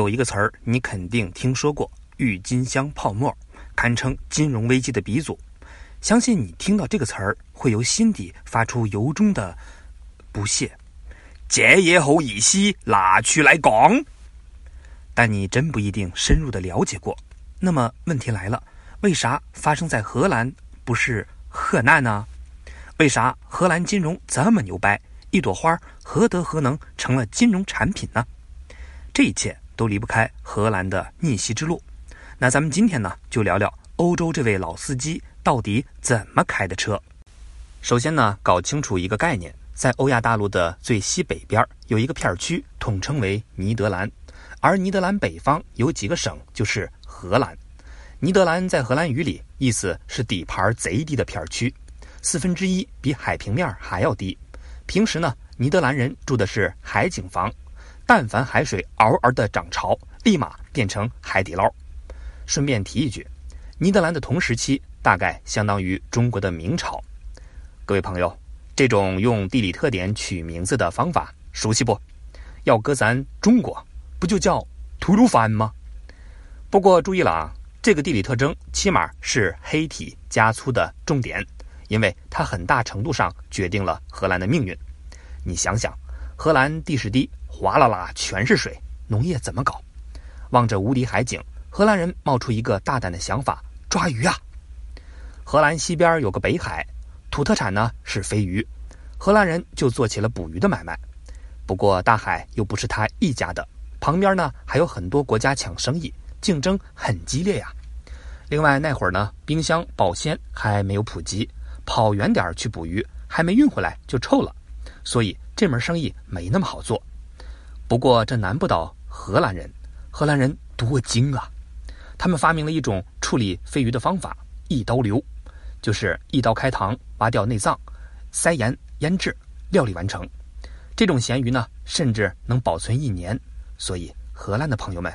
有一个词儿你肯定听说过——郁金香泡沫，堪称金融危机的鼻祖。相信你听到这个词儿，会由心底发出由衷的不屑。借业后一息，拿去来讲。但你真不一定深入的了解过。那么问题来了，为啥发生在荷兰，不是河南呢？为啥荷兰金融这么牛掰？一朵花何德何能成了金融产品呢？这一切都离不开荷兰的逆袭之路。那咱们今天呢，就聊聊欧洲这位老司机到底怎么开的车。首先呢，搞清楚一个概念，在欧亚大陆的最西北边有一个片区，统称为尼德兰，而尼德兰北方有几个省，就是荷兰。尼德兰在荷兰语里意思是底盘贼低的片区，四分之一比海平面还要低。平时呢，尼德兰人住的是海景房，但凡海水嗷嗷的涨潮，立马变成海底捞。顺便提一句，尼德兰的同时期大概相当于中国的明朝。各位朋友，这种用地理特点取名字的方法熟悉不？要搁咱中国，不就叫吐鲁番吗？不过注意了啊，这个地理特征起码是黑体加粗的重点。因为它很大程度上决定了荷兰的命运。你想想，荷兰地势低，哗啦啦全是水，农业怎么搞？望着无敌海景，荷兰人冒出一个大胆的想法：抓鱼啊！荷兰西边有个北海，土特产呢是飞鱼，荷兰人就做起了捕鱼的买卖。不过大海又不是他一家的，旁边呢还有很多国家抢生意，竞争很激烈呀。另外那会儿呢，冰箱保鲜还没有普及。跑远点去捕鱼，还没运回来就臭了，所以这门生意没那么好做。不过这难不倒荷兰人，荷兰人多精啊！他们发明了一种处理鲱鱼的方法——一刀流，就是一刀开膛，挖掉内脏，塞盐腌制，料理完成。这种咸鱼呢，甚至能保存一年。所以荷兰的朋友们，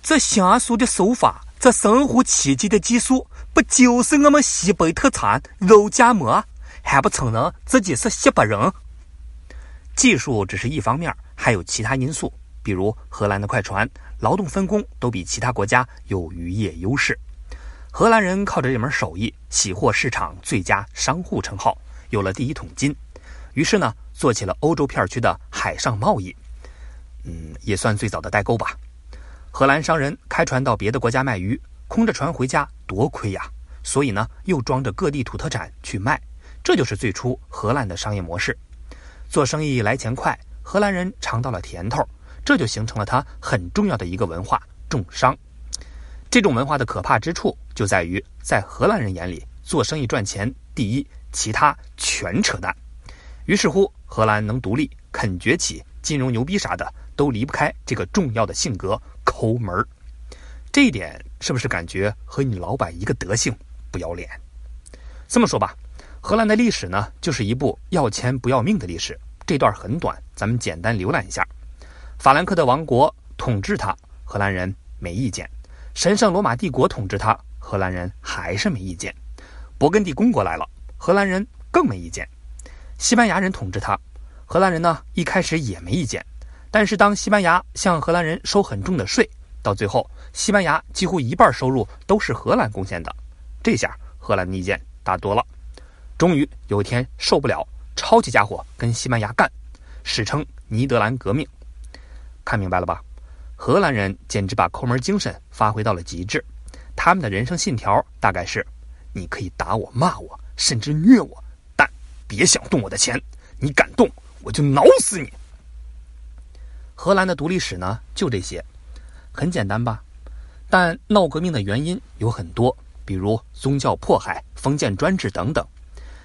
这娴熟的手法，这神乎其技的技术。不就是我们西北特产肉夹馍，还不承认自己是西北人？技术只是一方面，还有其他因素，比如荷兰的快船，劳动分工都比其他国家有渔业优势。荷兰人靠着这门手艺，喜获市场最佳商户称号，有了第一桶金。于是呢，做起了欧洲片区的海上贸易，嗯，也算最早的代购吧。荷兰商人开船到别的国家卖鱼。空着船回家多亏呀，所以呢，又装着各地土特产去卖，这就是最初荷兰的商业模式。做生意来钱快，荷兰人尝到了甜头，这就形成了他很重要的一个文化——重商。这种文化的可怕之处就在于，在荷兰人眼里，做生意赚钱第一，其他全扯淡。于是乎，荷兰能独立、肯崛起、金融牛逼啥的，都离不开这个重要的性格——抠门儿。这一点是不是感觉和你老板一个德性，不要脸？这么说吧，荷兰的历史呢，就是一部要钱不要命的历史。这段很短，咱们简单浏览一下。法兰克的王国统治他，荷兰人没意见；神圣罗马帝国统治他，荷兰人还是没意见；勃艮第公国来了，荷兰人更没意见；西班牙人统治他，荷兰人呢一开始也没意见，但是当西班牙向荷兰人收很重的税。到最后，西班牙几乎一半收入都是荷兰贡献的，这下荷兰的意见大多了。终于有一天受不了，抄起家伙跟西班牙干，史称尼德兰革命。看明白了吧？荷兰人简直把抠门精神发挥到了极致。他们的人生信条大概是：你可以打我、骂我，甚至虐我，但别想动我的钱。你敢动，我就挠死你。荷兰的独立史呢，就这些。很简单吧，但闹革命的原因有很多，比如宗教迫害、封建专制等等。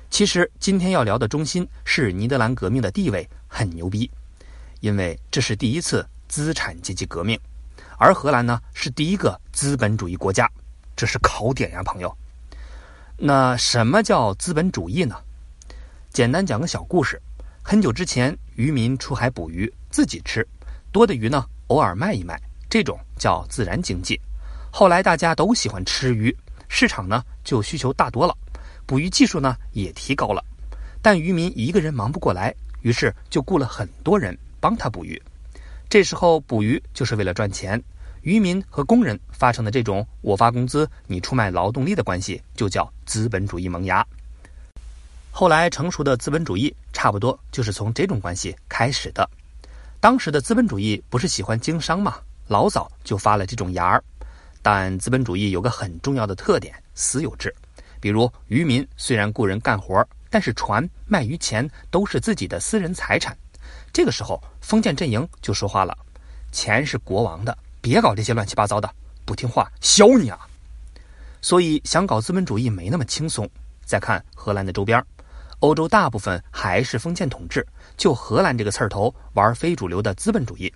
其实今天要聊的中心是尼德兰革命的地位很牛逼，因为这是第一次资产阶级革命，而荷兰呢是第一个资本主义国家，这是考点呀，朋友。那什么叫资本主义呢？简单讲个小故事：很久之前，渔民出海捕鱼自己吃，多的鱼呢偶尔卖一卖。这种叫自然经济，后来大家都喜欢吃鱼，市场呢就需求大多了，捕鱼技术呢也提高了，但渔民一个人忙不过来，于是就雇了很多人帮他捕鱼。这时候捕鱼就是为了赚钱，渔民和工人发生的这种我发工资你出卖劳动力的关系，就叫资本主义萌芽。后来成熟的资本主义差不多就是从这种关系开始的。当时的资本主义不是喜欢经商吗？老早就发了这种芽儿。但资本主义有个很重要的特点：私有制。比如渔民虽然雇人干活，但是船卖鱼钱都是自己的私人财产。这个时候，封建阵营就说话了：“钱是国王的，别搞这些乱七八糟的，不听话削你啊！”所以想搞资本主义没那么轻松。再看荷兰的周边。欧洲大部分还是封建统治，就荷兰这个刺儿头玩非主流的资本主义，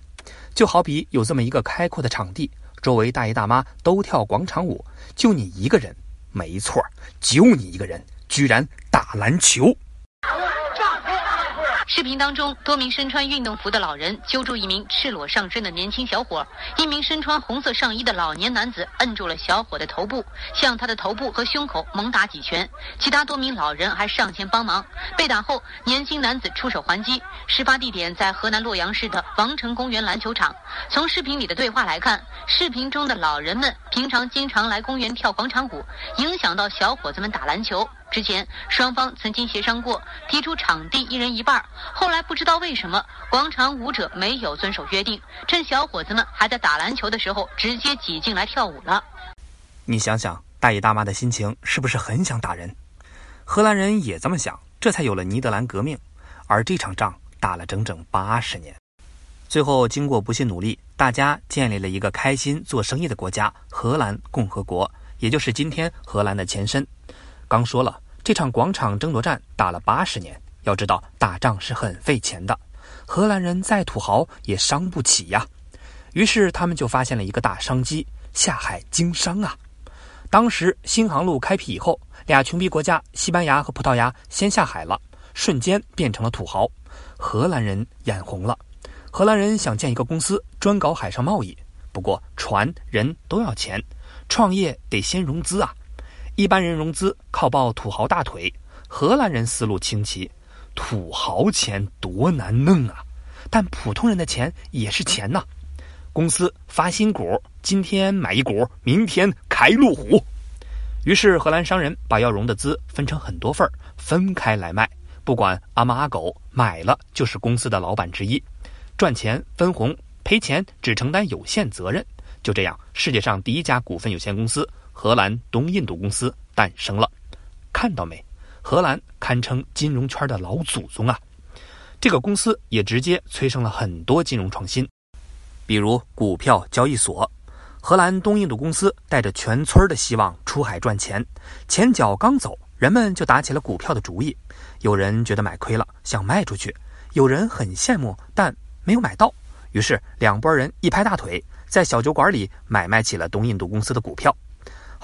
就好比有这么一个开阔的场地，周围大爷大妈都跳广场舞，就你一个人，没错，就你一个人，居然打篮球。视频当中，多名身穿运动服的老人揪住一名赤裸上身的年轻小伙，一名身穿红色上衣的老年男子摁住了小伙的头部，向他的头部和胸口猛打几拳。其他多名老人还上前帮忙。被打后，年轻男子出手还击。事发地点在河南洛阳市的王城公园篮球场。从视频里的对话来看，视频中的老人们平常经常来公园跳广场舞，影响到小伙子们打篮球。之前双方曾经协商过，提出场地一人一半。后来不知道为什么，广场舞者没有遵守约定，趁小伙子们还在打篮球的时候，直接挤进来跳舞了。你想想，大爷大妈的心情是不是很想打人？荷兰人也这么想，这才有了尼德兰革命。而这场仗打了整整八十年，最后经过不懈努力，大家建立了一个开心做生意的国家——荷兰共和国，也就是今天荷兰的前身。刚说了。这场广场争夺战打了八十年，要知道打仗是很费钱的，荷兰人再土豪也伤不起呀。于是他们就发现了一个大商机——下海经商啊。当时新航路开辟以后，俩穷逼国家西班牙和葡萄牙先下海了，瞬间变成了土豪，荷兰人眼红了。荷兰人想建一个公司，专搞海上贸易，不过船人都要钱，创业得先融资啊。一般人融资靠抱土豪大腿，荷兰人思路清奇，土豪钱多难弄啊！但普通人的钱也是钱呐。公司发新股，今天买一股，明天开路虎。于是荷兰商人把要融的资分成很多份，分开来卖。不管阿猫阿狗，买了就是公司的老板之一，赚钱分红，赔钱只承担有限责任。就这样，世界上第一家股份有限公司。荷兰东印度公司诞生了，看到没？荷兰堪称金融圈的老祖宗啊！这个公司也直接催生了很多金融创新，比如股票交易所。荷兰东印度公司带着全村的希望出海赚钱，前脚刚走，人们就打起了股票的主意。有人觉得买亏了，想卖出去；有人很羡慕，但没有买到。于是两拨人一拍大腿，在小酒馆里买卖起了东印度公司的股票。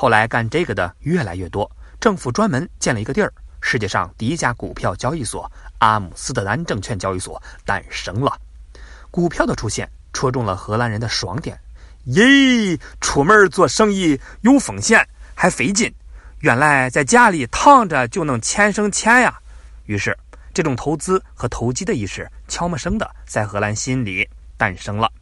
后来干这个的越来越多，政府专门建了一个地儿，世界上第一家股票交易所——阿姆斯特丹证券交易所诞生了。股票的出现戳中了荷兰人的爽点，耶！出门做生意有风险还费劲，原来在家里躺着就能钱生钱呀。于是，这种投资和投机的意识悄没声的在荷兰心里诞生了。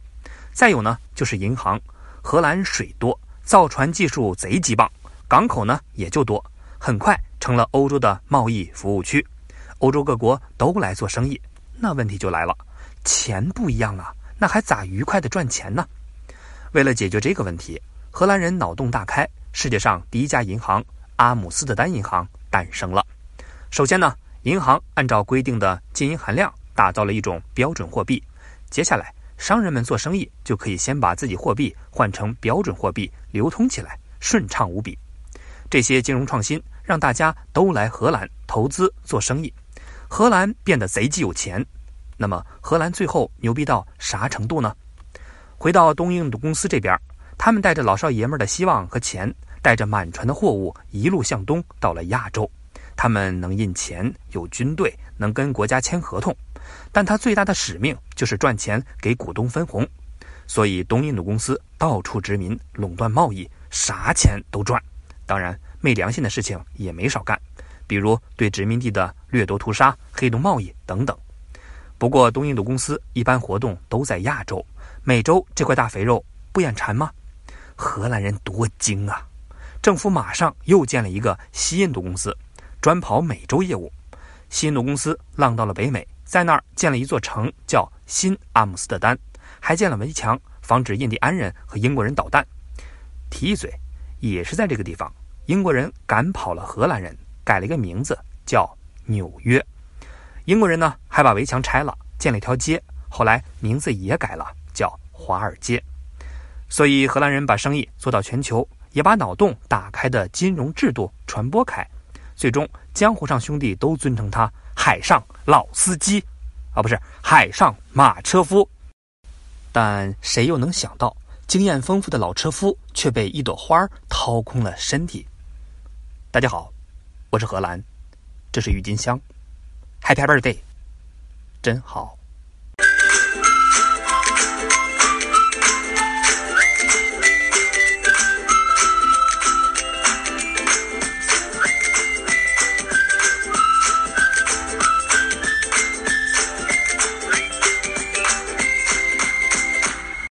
再有呢，就是银行，荷兰水多。造船技术贼鸡棒，港口呢也就多，很快成了欧洲的贸易服务区，欧洲各国都来做生意。那问题就来了，钱不一样啊，那还咋愉快的赚钱呢？为了解决这个问题，荷兰人脑洞大开，世界上第一家银行阿姆斯特丹银行诞生了。首先呢，银行按照规定的金银含量打造了一种标准货币，接下来。商人们做生意就可以先把自己货币换成标准货币，流通起来顺畅无比。这些金融创新让大家都来荷兰投资做生意，荷兰变得贼鸡有钱。那么，荷兰最后牛逼到啥程度呢？回到东印度公司这边，他们带着老少爷们的希望和钱，带着满船的货物一路向东到了亚洲。他们能印钱，有军队，能跟国家签合同。但他最大的使命就是赚钱给股东分红，所以东印度公司到处殖民、垄断贸易，啥钱都赚。当然，没良心的事情也没少干，比如对殖民地的掠夺屠杀、黑洞贸易等等。不过，东印度公司一般活动都在亚洲，美洲这块大肥肉不眼馋吗？荷兰人多精啊！政府马上又建了一个西印度公司，专跑美洲业务。新印度公司浪到了北美，在那儿建了一座城，叫新阿姆斯特丹，还建了围墙，防止印第安人和英国人捣蛋。提一嘴，也是在这个地方，英国人赶跑了荷兰人，改了一个名字叫纽约。英国人呢，还把围墙拆了，建了一条街，后来名字也改了，叫华尔街。所以荷兰人把生意做到全球，也把脑洞打开的金融制度传播开，最终江湖上兄弟都尊称他“海上老司机”，啊，不是海上马车夫。但谁又能想到，经验丰富的老车夫却被一朵花掏空了身体？大家好，我是荷兰，这是郁金香。Happy birthday，真好。